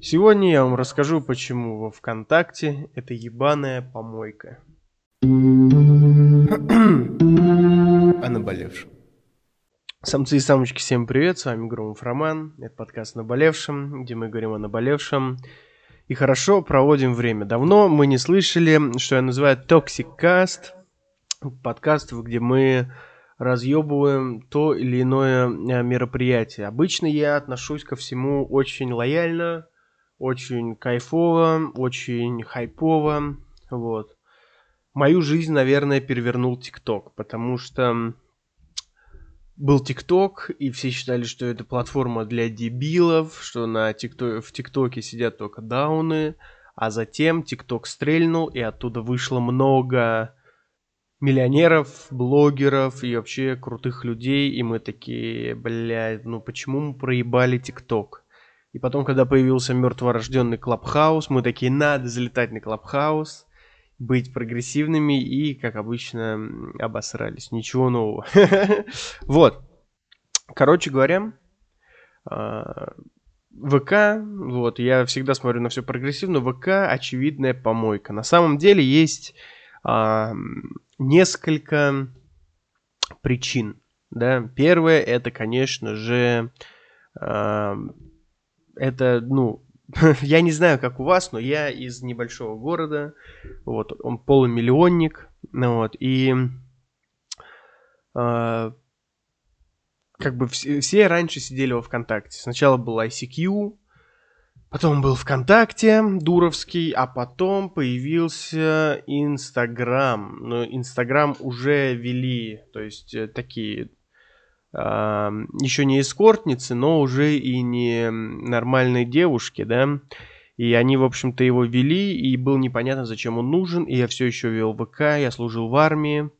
Сегодня я вам расскажу, почему во ВКонтакте это ебаная помойка. О наболевшем. Самцы и самочки, всем привет, с вами Громов Роман, это подкаст «Наболевшем», где мы говорим о наболевшем и хорошо проводим время. Давно мы не слышали, что я называю Cast, подкаст, где мы разъебываем то или иное э, мероприятие. Обычно я отношусь ко всему очень лояльно, очень кайфово, очень хайпово, вот. Мою жизнь, наверное, перевернул ТикТок, потому что был ТикТок, и все считали, что это платформа для дебилов, что на TikTok, в ТикТоке сидят только дауны, а затем ТикТок стрельнул, и оттуда вышло много миллионеров, блогеров и вообще крутых людей, и мы такие, блядь, ну почему мы проебали ТикТок? И потом, когда появился мертворожденный Clubhouse, мы такие, надо залетать на Clubhouse, быть прогрессивными и, как обычно, обосрались. Ничего нового. Вот. Короче говоря, а, ВК, вот, я всегда смотрю на все прогрессивно, ВК очевидная помойка. На самом деле есть а, несколько причин. Да? Первое, это, конечно же, э, это, ну, я не знаю, как у вас, но я из небольшого города, вот, он полумиллионник, ну, вот, и э, как бы все, все раньше сидели во ВКонтакте. Сначала был ICQ, Потом был ВКонтакте, Дуровский, а потом появился Инстаграм. Но Инстаграм уже вели, то есть э, такие еще не эскортницы, но уже и не нормальные девушки, да. И они, в общем-то, его вели, и было непонятно, зачем он нужен. И я все еще вел ВК, я служил в армии,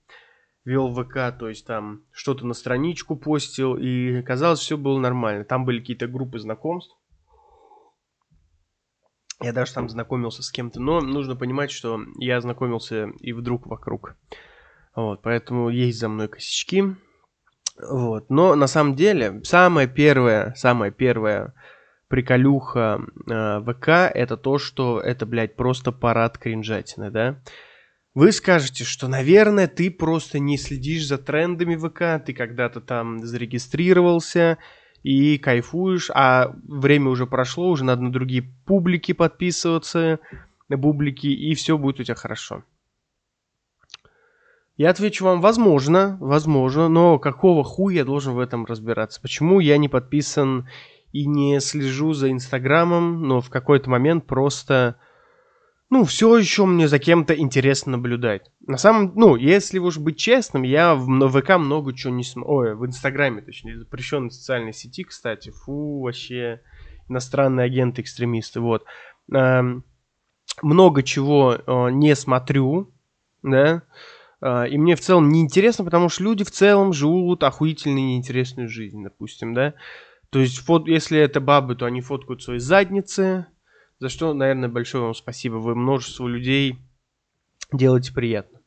вел ВК, то есть там что-то на страничку постил, и казалось, все было нормально. Там были какие-то группы знакомств я даже там знакомился с кем-то, но нужно понимать, что я знакомился и вдруг вокруг. Вот, поэтому есть за мной косячки. Вот, но на самом деле самое первое, самое первое приколюха э, ВК это то, что это, блядь, просто парад кринжатины, да? Вы скажете, что, наверное, ты просто не следишь за трендами ВК, ты когда-то там зарегистрировался, и кайфуешь, а время уже прошло, уже надо на другие публики подписываться, на публики, и все будет у тебя хорошо. Я отвечу вам, возможно, возможно, но какого хуя я должен в этом разбираться? Почему я не подписан и не слежу за Инстаграмом, но в какой-то момент просто ну, все еще мне за кем-то интересно наблюдать. На самом, ну, если уж быть честным, я в ВК много чего не смотрю. Ой, в Инстаграме, точнее, запрещенной социальной сети, кстати. Фу, вообще, иностранные агенты-экстремисты, вот. Эм, много чего э, не смотрю, да, и мне в целом неинтересно, потому что люди в целом живут охуительно неинтересную жизнь, допустим, да. То есть, фот, если это бабы, то они фоткают свои задницы, за что, наверное, большое вам спасибо. Вы множеству людей делаете приятно.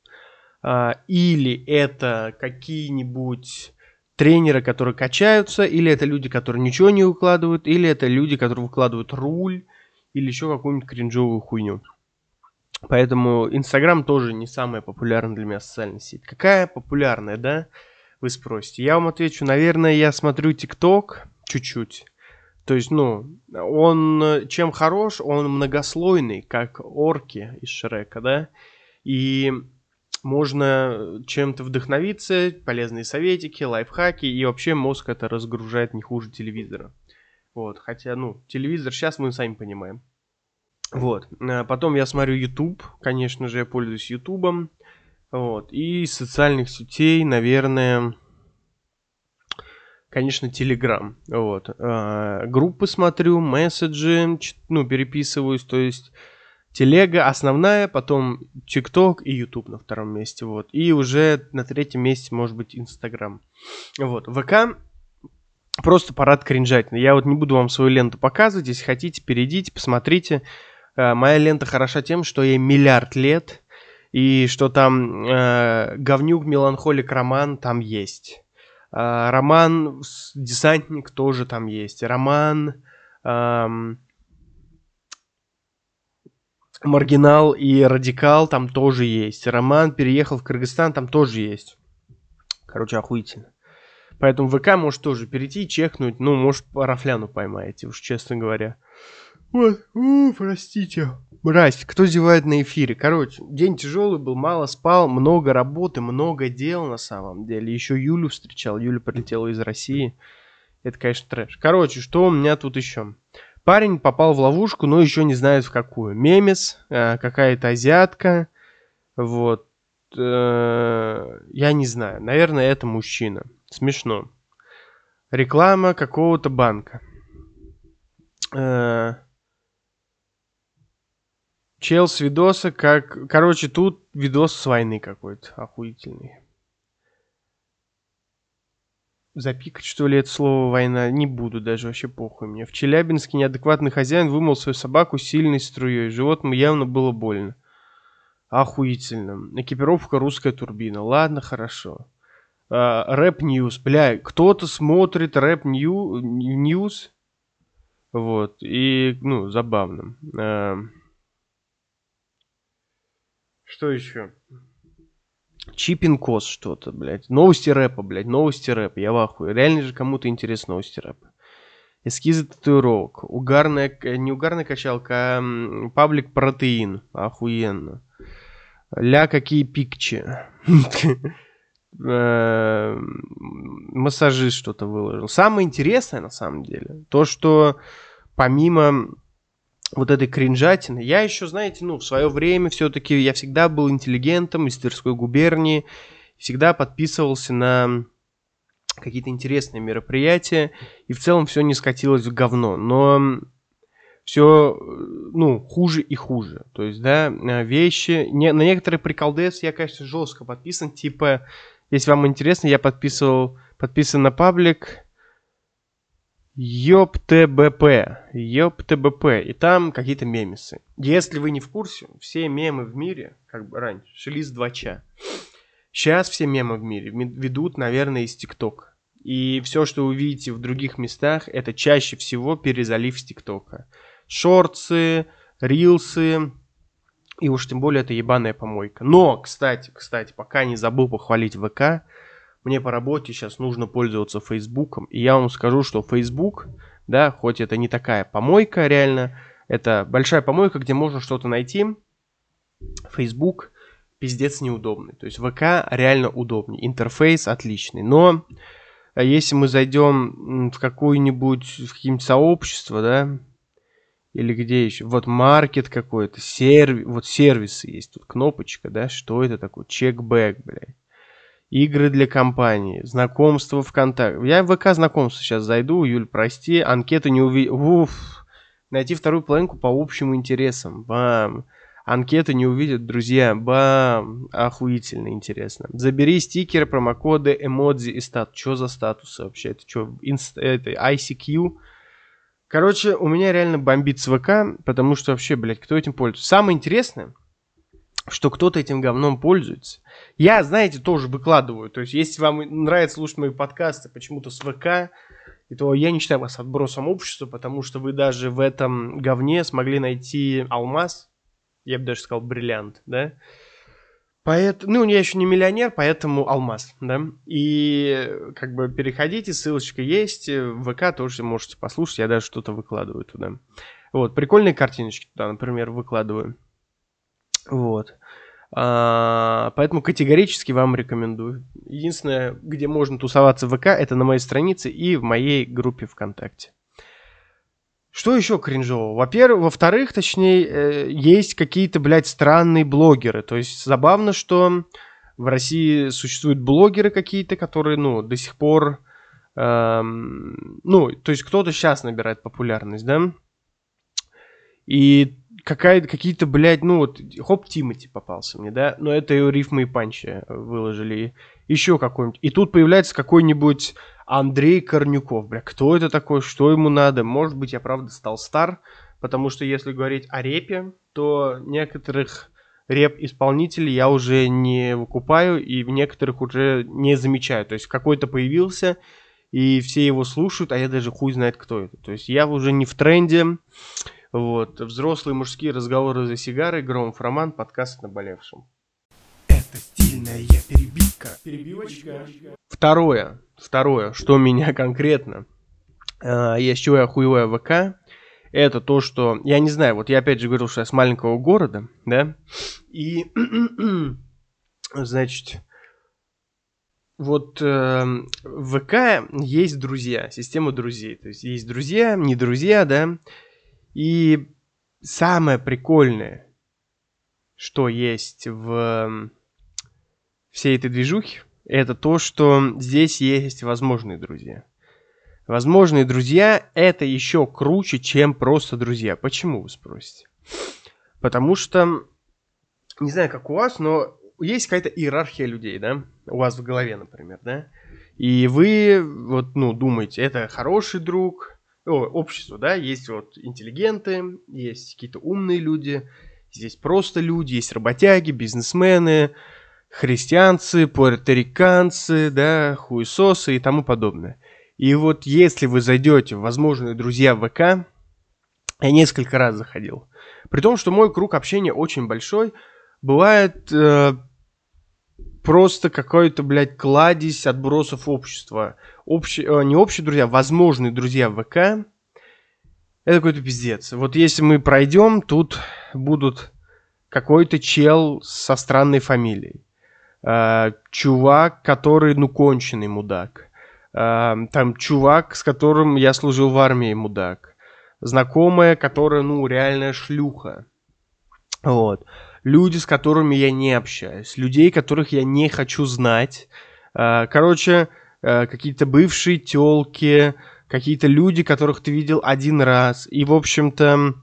А, или это какие-нибудь тренеры, которые качаются, или это люди, которые ничего не укладывают, или это люди, которые выкладывают руль, или еще какую-нибудь кринжовую хуйню. Поэтому Инстаграм тоже не самая популярная для меня социальная сеть. Какая популярная, да? Вы спросите. Я вам отвечу, наверное, я смотрю ТикТок чуть-чуть. То есть, ну, он чем хорош, он многослойный, как орки из Шрека, да, и можно чем-то вдохновиться, полезные советики, лайфхаки, и вообще мозг это разгружает не хуже телевизора. Вот, хотя, ну, телевизор сейчас мы сами понимаем. Вот, а потом я смотрю YouTube, конечно же, я пользуюсь YouTube, вот, и социальных сетей, наверное, конечно, Telegram. Вот. А, группы смотрю, месседжи, ну, переписываюсь, то есть Телега основная, потом ТикТок и YouTube на втором месте, вот. И уже на третьем месте может быть Инстаграм. Вот. ВК просто парад кринжатный. Я вот не буду вам свою ленту показывать, если хотите, перейдите, посмотрите. А, моя лента хороша тем, что ей миллиард лет, и что там э, говнюк, меланхолик, роман там есть. А, роман «Десантник» тоже там есть. Роман... Эм, Маргинал и Радикал там тоже есть. Роман переехал в Кыргызстан, там тоже есть. Короче, охуительно. Поэтому ВК может тоже перейти, чекнуть. Ну, может, рафляну поймаете, уж честно говоря. Вот, у, простите. Мразь, кто зевает на эфире? Короче, день тяжелый был, мало спал, много работы, много дел на самом деле. Еще Юлю встречал, Юля прилетела из России. Это, конечно, трэш. Короче, что у меня тут еще? Парень попал в ловушку, но еще не знает в какую. Мемес, э, какая-то азиатка, вот. Э, я не знаю, наверное, это мужчина. Смешно. Реклама какого-то банка. Чел с видоса, как... Короче, тут видос с войны какой-то охуительный. Запикать, что ли, это слово «война»? Не буду даже, вообще похуй мне. В Челябинске неадекватный хозяин вымыл свою собаку сильной струей. Животному явно было больно. Охуительно. Экипировка русская турбина. Ладно, хорошо. А, Rap News. Бля, кто-то смотрит Rap News. Вот. И, ну, забавно. А, что еще? Чипинкос что-то, блядь. Новости рэпа, блядь. Новости рэпа. Я в ахуе. Реально же кому-то интересны новости рэпа. Эскизы татуировок. Угарная, не угарная качалка, а паблик протеин. Охуенно. Ля какие пикчи. Э, массажист что-то выложил. Самое интересное, на самом деле, то, что помимо вот этой кринжатины. Я еще, знаете, ну, в свое время все-таки я всегда был интеллигентом из Тверской губернии, всегда подписывался на какие-то интересные мероприятия, и в целом все не скатилось в говно. Но все, ну, хуже и хуже. То есть, да, вещи... Не, на некоторые приколдес я, конечно, жестко подписан. Типа, если вам интересно, я подписывал, подписан на паблик ЙОПТБП. ЙОПТБП. И там какие-то мемесы. Если вы не в курсе, все мемы в мире, как бы раньше, шли с 2 Сейчас все мемы в мире ведут, наверное, из ТикТока. И все, что вы видите в других местах, это чаще всего перезалив с ТикТока. Шорцы, рилсы, и уж тем более это ебаная помойка. Но, кстати, кстати, пока не забыл похвалить ВК, мне по работе сейчас нужно пользоваться Фейсбуком, и я вам скажу, что Facebook, да, хоть это не такая помойка реально, это большая помойка, где можно что-то найти, Facebook пиздец неудобный. То есть ВК реально удобный, интерфейс отличный, но э, если мы зайдем в какое-нибудь, в какие-нибудь сообщества, да, или где еще, вот маркет какой-то, сервис, вот сервисы есть, тут кнопочка, да, что это такое, чекбэк, блядь игры для компании, знакомства ВКонтакте. Я в ВК знакомства сейчас зайду, Юль, прости, анкету не увидел. Уф, найти вторую половинку по общим интересам. Бам. Анкеты не увидят, друзья. Бам. Охуительно интересно. Забери стикеры, промокоды, эмодзи и статус. Что за статусы вообще? Это что, инст... это ICQ? Короче, у меня реально бомбит с ВК, потому что вообще, блядь, кто этим пользуется? Самое интересное, что кто-то этим говном пользуется. Я, знаете, тоже выкладываю. То есть, если вам нравится слушать мои подкасты почему-то с ВК, то я не считаю вас отбросом общества, потому что вы даже в этом говне смогли найти алмаз, я бы даже сказал бриллиант, да? Поэтому, ну, я еще не миллионер, поэтому алмаз, да? И как бы переходите, ссылочка есть, в ВК тоже можете послушать, я даже что-то выкладываю туда. Вот, прикольные картиночки туда, например, выкладываю. Вот. А, поэтому категорически вам рекомендую. Единственное, где можно тусоваться в ВК, это на моей странице и в моей группе ВКонтакте. Что еще кринжового? Во-первых, во-вторых, точнее, э, есть какие-то, блядь, странные блогеры. То есть забавно, что в России существуют блогеры какие-то, которые, ну, до сих пор... Эм, ну, то есть кто-то сейчас набирает популярность, да? И какая, какие-то, блядь, ну вот, Хоп Тимати попался мне, да, но это и рифмы и панчи выложили, еще какой-нибудь. И тут появляется какой-нибудь Андрей Корнюков, бля, кто это такой, что ему надо? Может быть, я правда стал стар, потому что если говорить о репе, то некоторых реп-исполнителей я уже не выкупаю и в некоторых уже не замечаю. То есть какой-то появился, и все его слушают, а я даже хуй знает, кто это. То есть я уже не в тренде, Вот, взрослые мужские разговоры за сигарой, Громов Роман, подкаст о наболевшем. Это стильная перебивка. Перебивочка. Второе, второе, что меня конкретно, э, я с чего я хуевая ВК, это то, что, я не знаю, вот я опять же говорил, что я с маленького города, да, и, значит, вот э, в ВК есть друзья, система друзей. То есть есть друзья, не друзья, да. И самое прикольное, что есть в всей этой движухе, это то, что здесь есть возможные друзья. Возможные друзья это еще круче, чем просто друзья. Почему, вы спросите? Потому что, не знаю, как у вас, но есть какая-то иерархия людей, да, у вас в голове, например, да, и вы вот, ну, думаете, это хороший друг, о, общество, да, есть вот интеллигенты, есть какие-то умные люди, здесь просто люди, есть работяги, бизнесмены, христианцы, пуэрториканцы, да, хуесосы и тому подобное. И вот если вы зайдете в возможные друзья ВК, я несколько раз заходил, при том, что мой круг общения очень большой, бывает э, просто какой-то, блядь, кладезь отбросов общества. Общие, э, не общие друзья, возможные друзья в ВК. Это какой-то пиздец. Вот если мы пройдем, тут будут какой-то чел со странной фамилией. Э, чувак, который, ну, конченый мудак. Э, там чувак, с которым я служил в армии, мудак. Знакомая, которая, ну, реальная шлюха. Вот люди, с которыми я не общаюсь, людей, которых я не хочу знать. А, короче, а, какие-то бывшие телки, какие-то люди, которых ты видел один раз. И, в общем-то,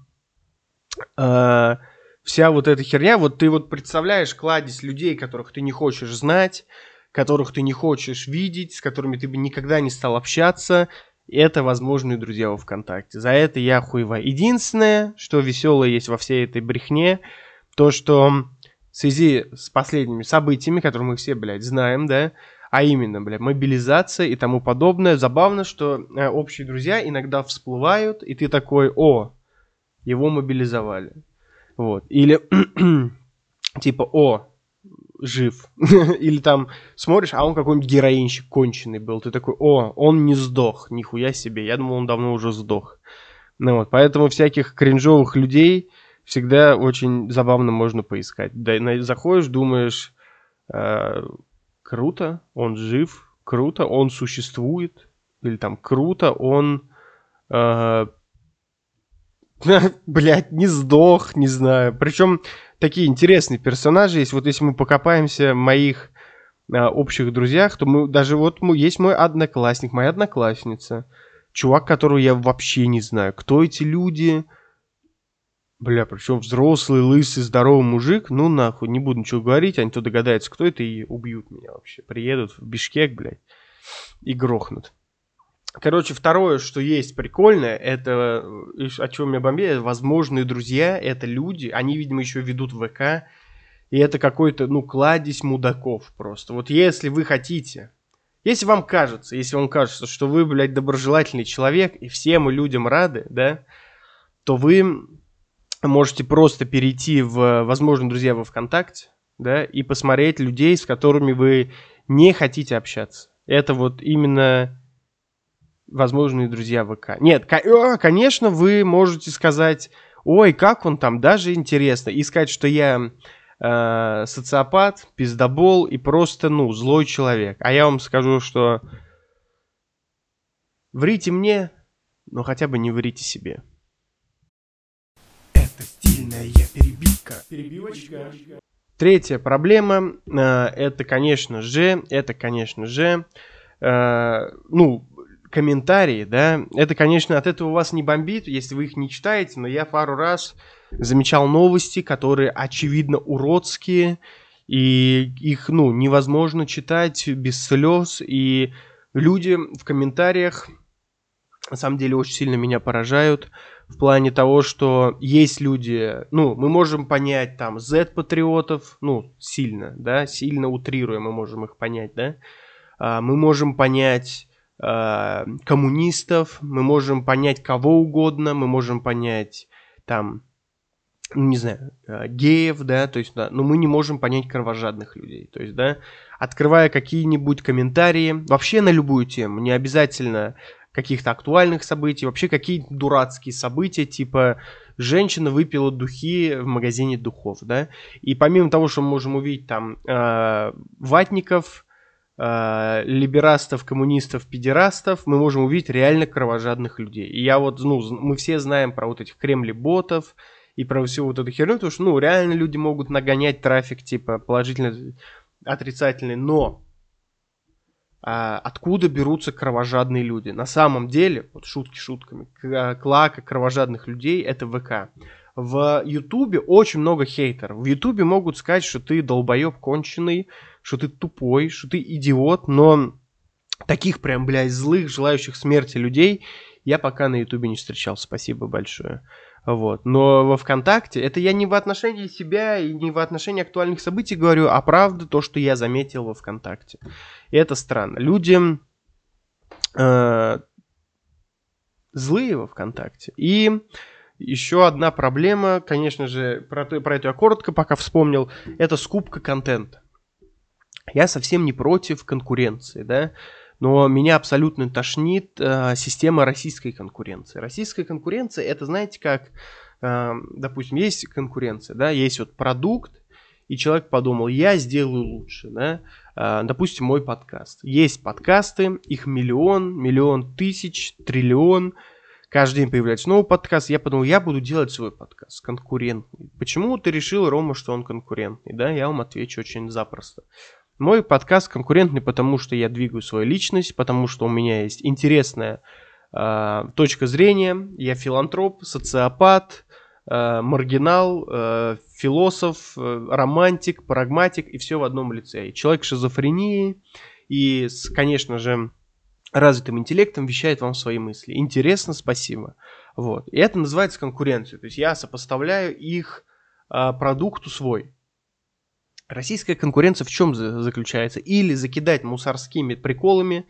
а, вся вот эта херня, вот ты вот представляешь кладезь людей, которых ты не хочешь знать, которых ты не хочешь видеть, с которыми ты бы никогда не стал общаться, это возможные друзья во ВКонтакте. За это я хуева. Единственное, что веселое есть во всей этой брехне, то, что в связи с последними событиями, которые мы все, блядь, знаем, да, а именно, блядь, мобилизация и тому подобное, забавно, что э, общие друзья иногда всплывают, и ты такой, о, его мобилизовали. Вот. Или типа, о, жив. Или там смотришь, а он какой-нибудь героинщик конченый был. Ты такой, о, он не сдох, нихуя себе. Я думал, он давно уже сдох. Ну вот, поэтому всяких кринжовых людей всегда очень забавно можно поискать. Заходишь, думаешь, э, круто, он жив, круто, он существует, или там круто, он, э, блядь, не сдох, не знаю. Причем такие интересные персонажи есть. Вот если мы покопаемся в моих э, общих друзьях, то мы даже вот есть мой одноклассник, моя одноклассница, чувак, которого я вообще не знаю, кто эти люди, Бля, причем взрослый, лысый, здоровый мужик, ну нахуй, не буду ничего говорить, они то догадаются, кто это, и убьют меня вообще. Приедут в Бишкек, блядь, и грохнут. Короче, второе, что есть прикольное, это, о чем я бомбею, возможные друзья, это люди, они, видимо, еще ведут ВК, и это какой-то, ну, кладезь мудаков просто. Вот если вы хотите, если вам кажется, если вам кажется, что вы, блядь, доброжелательный человек, и всем людям рады, да, то вы можете просто перейти в, возможно, друзья во ВКонтакте, да, и посмотреть людей, с которыми вы не хотите общаться. Это вот именно возможные друзья ВК. Нет, конечно, вы можете сказать, ой, как он там, даже интересно, и сказать, что я э, социопат, пиздобол и просто, ну, злой человек. А я вам скажу, что врите мне, но хотя бы не врите себе. Длинная перебивка. Перебивочка. Третья проблема, э, это, конечно же, это, конечно же, э, ну, комментарии, да, это, конечно, от этого вас не бомбит, если вы их не читаете, но я пару раз замечал новости, которые, очевидно, уродские, и их, ну, невозможно читать без слез, и люди в комментариях, на самом деле, очень сильно меня поражают, в плане того, что есть люди, ну, мы можем понять там Z-патриотов, ну, сильно, да, сильно утрируя мы можем их понять, да, а, мы можем понять а, коммунистов, мы можем понять кого угодно, мы можем понять там, ну, не знаю, э, геев, да, то есть, да, но мы не можем понять кровожадных людей. То есть, да, открывая какие-нибудь комментарии, вообще на любую тему, не обязательно каких-то актуальных событий, вообще какие-то дурацкие события, типа женщина выпила духи в магазине духов, да, и помимо того, что мы можем увидеть там э, ватников, э, либерастов, коммунистов, педерастов, мы можем увидеть реально кровожадных людей. И я вот, ну, мы все знаем про вот этих кремли-ботов и про всю вот эту херню, потому что, ну, реально люди могут нагонять трафик, типа, положительный, отрицательный, но откуда берутся кровожадные люди. На самом деле, вот шутки шутками, клака кровожадных людей это ВК. В Ютубе очень много хейтеров. В Ютубе могут сказать, что ты долбоеб конченый, что ты тупой, что ты идиот, но таких прям, блядь, злых, желающих смерти людей я пока на Ютубе не встречал. Спасибо большое. Вот. Но во ВКонтакте, это я не в отношении себя и не в отношении актуальных событий говорю, а правда то, что я заметил во ВКонтакте. И это странно. Люди э, злые во ВКонтакте. И еще одна проблема, конечно же, про, про эту я коротко пока вспомнил, это скупка контента. Я совсем не против конкуренции, да, но меня абсолютно тошнит э, система российской конкуренции. Российская конкуренция, это, знаете, как, э, допустим, есть конкуренция, да, есть вот продукт, и человек подумал, я сделаю лучше, да, э, допустим, мой подкаст. Есть подкасты, их миллион, миллион тысяч, триллион, каждый день появляется новый подкаст, я подумал, я буду делать свой подкаст, конкурентный. Почему ты решил, Рома, что он конкурентный, да, я вам отвечу очень запросто. Мой подкаст конкурентный, потому что я двигаю свою личность, потому что у меня есть интересная э, точка зрения. Я филантроп, социопат, э, маргинал, э, философ, э, романтик, прагматик и все в одном лице. И человек с шизофренией и с, конечно же, развитым интеллектом вещает вам свои мысли. Интересно, спасибо. Вот. И это называется конкуренцией. То есть я сопоставляю их э, продукту свой. Российская конкуренция в чем заключается? Или закидать мусорскими приколами,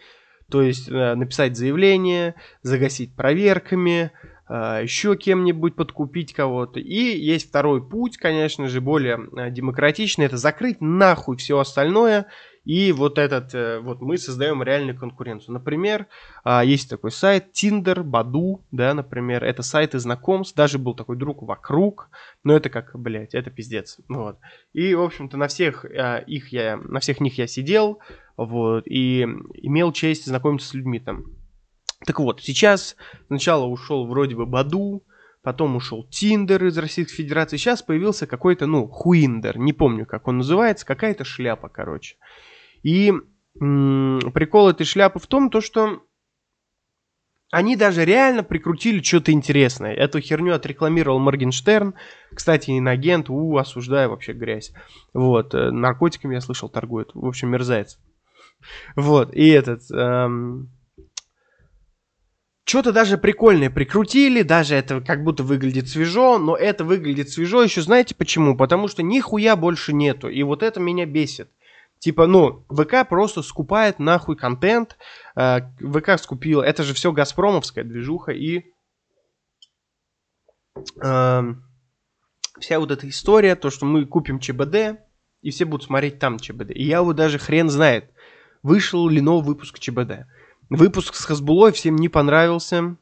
то есть э, написать заявление, загасить проверками, э, еще кем-нибудь подкупить кого-то. И есть второй путь, конечно же, более э, демократичный, это закрыть нахуй все остальное и вот этот, э, вот мы создаем реальную конкуренцию. Например, а, есть такой сайт Tinder, Баду, да, например, это сайты знакомств, даже был такой друг вокруг, но это как, блядь, это пиздец, вот. И, в общем-то, на всех а, их я, на всех них я сидел, вот, и имел честь знакомиться с людьми там. Так вот, сейчас сначала ушел вроде бы Баду, потом ушел Тиндер из Российской Федерации, сейчас появился какой-то, ну, Хуиндер, не помню, как он называется, какая-то шляпа, короче. И м- прикол этой шляпы в том, то, что они даже реально прикрутили что-то интересное. Эту херню отрекламировал Моргенштерн. Кстати, инагент, у, осуждаю вообще грязь. Вот, э, наркотиками, я слышал, торгует. В общем, мерзавец. Вот, и этот... Эм... Что-то даже прикольное прикрутили, даже это как будто выглядит свежо, но это выглядит свежо еще знаете почему? Потому что нихуя больше нету, и вот это меня бесит. Типа, ну, ВК просто скупает нахуй контент. Э, ВК скупил, это же все Газпромовская движуха и э, вся вот эта история, то, что мы купим ЧБД, и все будут смотреть там ЧБД. И я вот даже хрен знает, вышел ли новый выпуск ЧБД. Выпуск с Хасбулой всем не понравился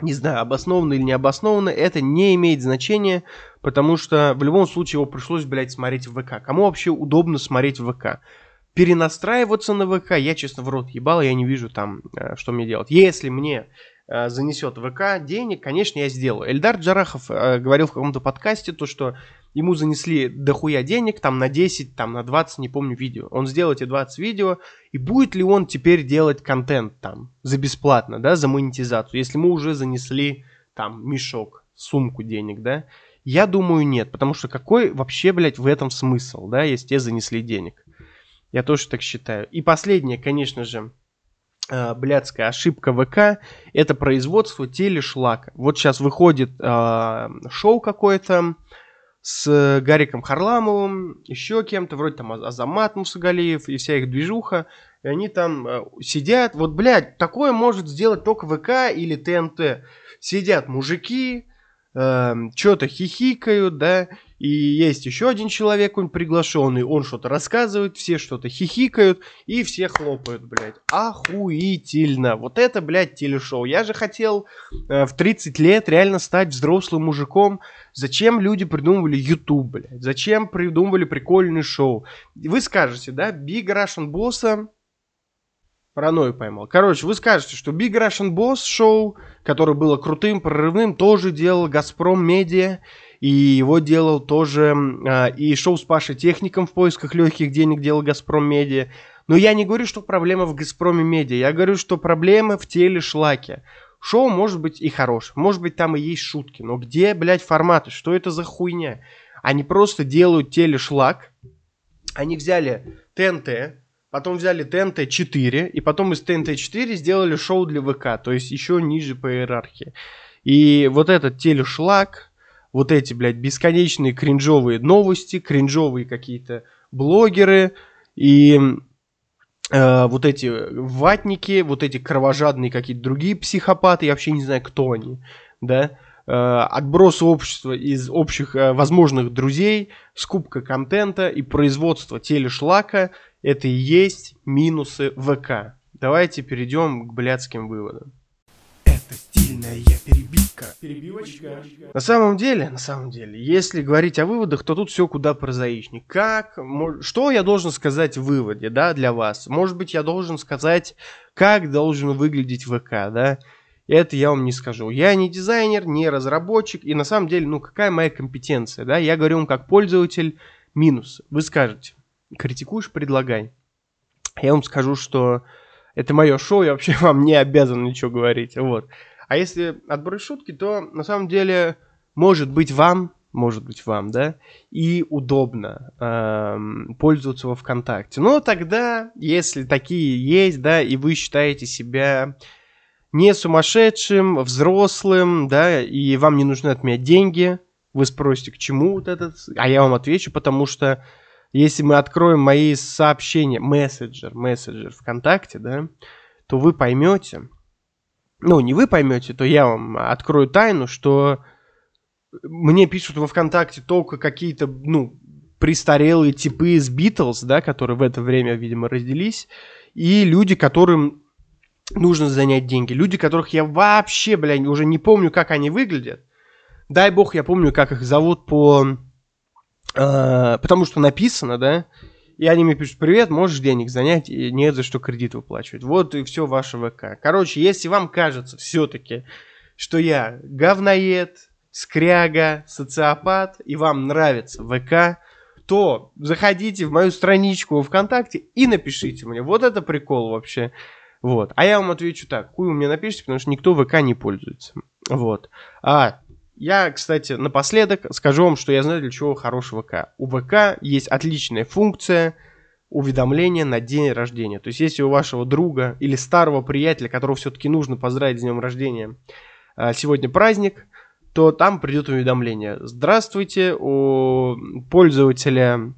не знаю, обоснованно или не обоснованно, это не имеет значения, потому что в любом случае его пришлось, блядь, смотреть в ВК. Кому вообще удобно смотреть в ВК? Перенастраиваться на ВК, я, честно, в рот ебал, я не вижу там, э, что мне делать. Если мне э, занесет ВК денег, конечно, я сделаю. Эльдар Джарахов э, говорил в каком-то подкасте то, что ему занесли дохуя денег, там на 10, там на 20, не помню, видео. Он сделал эти 20 видео, и будет ли он теперь делать контент там за бесплатно, да, за монетизацию, если мы уже занесли там мешок, сумку денег, да? Я думаю, нет, потому что какой вообще, блядь, в этом смысл, да, если те занесли денег? Я тоже так считаю. И последнее, конечно же, э, блядская ошибка ВК – это производство телешлака. Вот сейчас выходит э, шоу какое-то, с Гариком Харламовым, еще кем-то, вроде там Азамат Мусагалиев и вся их движуха. И они там э, сидят, вот, блядь, такое может сделать только ВК или ТНТ. Сидят мужики, эм, что-то хихикают, да, и есть еще один человек, он приглашенный, он что-то рассказывает, все что-то хихикают, и все хлопают, блядь. Охуительно. Вот это, блядь, телешоу. Я же хотел э, в 30 лет реально стать взрослым мужиком. Зачем люди придумывали YouTube, блядь? Зачем придумывали прикольный шоу? Вы скажете, да, Big Russian Boss Паранойю поймал. Короче, вы скажете, что Big Russian Boss шоу, которое было крутым, прорывным, тоже делал Газпром Медиа, и его делал тоже а, и шоу с Пашей Техником в поисках легких денег делал Газпром Медиа. Но я не говорю, что проблема в Газпроме Медиа, я говорю, что проблема в теле шлаке. Шоу может быть и хорошее, может быть там и есть шутки, но где, блядь, форматы, что это за хуйня? Они просто делают телешлак, они взяли ТНТ, Потом взяли ТНТ-4, и потом из ТНТ-4 сделали шоу для ВК, то есть еще ниже по иерархии. И вот этот телешлаг, вот эти, блядь, бесконечные кринжовые новости, кринжовые какие-то блогеры и э, вот эти ватники, вот эти кровожадные какие-то другие психопаты, я вообще не знаю, кто они, да, э, отброс общества из общих э, возможных друзей, скупка контента и производство телешлака – это и есть минусы ВК. Давайте перейдем к блядским выводам. Это стильная перебивка. Перебивочка. На самом деле, на самом деле, если говорить о выводах, то тут все куда прозаичнее. Как, что я должен сказать в выводе, да, для вас? Может быть, я должен сказать, как должен выглядеть ВК, да? Это я вам не скажу. Я не дизайнер, не разработчик, и на самом деле, ну, какая моя компетенция, да? Я говорю вам как пользователь минус. Вы скажете, критикуешь, предлагай. Я вам скажу, что это мое шоу, я вообще вам не обязан ничего говорить. Вот. А если отбросить шутки, то на самом деле может быть вам, может быть вам, да, и удобно эм, пользоваться во ВКонтакте. Но тогда, если такие есть, да, и вы считаете себя не сумасшедшим, взрослым, да, и вам не нужны от меня деньги, вы спросите, к чему вот этот, а я вам отвечу, потому что если мы откроем мои сообщения, мессенджер, мессенджер ВКонтакте, да, то вы поймете, ну, не вы поймете, то я вам открою тайну, что мне пишут во ВКонтакте только какие-то, ну, престарелые типы из Битлз, да, которые в это время, видимо, родились, и люди, которым нужно занять деньги. Люди, которых я вообще, блядь, уже не помню, как они выглядят. Дай бог, я помню, как их зовут по потому что написано, да, и они мне пишут, привет, можешь денег занять, и нет за что кредит выплачивать. Вот и все ваше ВК. Короче, если вам кажется все-таки, что я говноед, скряга, социопат, и вам нравится ВК, то заходите в мою страничку ВКонтакте и напишите мне. Вот это прикол вообще. Вот. А я вам отвечу так. Хуй вы мне напишите, потому что никто ВК не пользуется. Вот. А я, кстати, напоследок скажу вам, что я знаю для чего хороший ВК. У ВК есть отличная функция уведомления на день рождения. То есть, если у вашего друга или старого приятеля, которого все-таки нужно поздравить с днем рождения, а, сегодня праздник, то там придет уведомление. Здравствуйте, у пользователя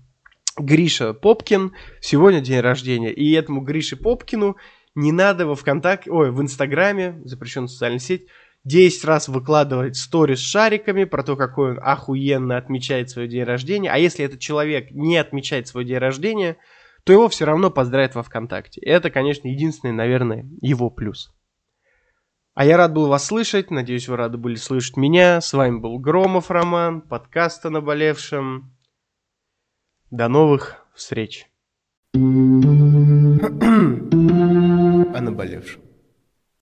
Гриша Попкин сегодня день рождения. И этому Грише Попкину не надо во ВКонтакте, ой, в Инстаграме, запрещенная социальная сеть, 10 раз выкладывать сторис с шариками про то, какой он охуенно отмечает свой день рождения. А если этот человек не отмечает свой день рождения, то его все равно поздравят во ВКонтакте. Это, конечно, единственный, наверное, его плюс. А я рад был вас слышать, надеюсь, вы рады были слышать меня. С вами был Громов Роман, подкаст о наболевшем. До новых встреч. О наболевшем.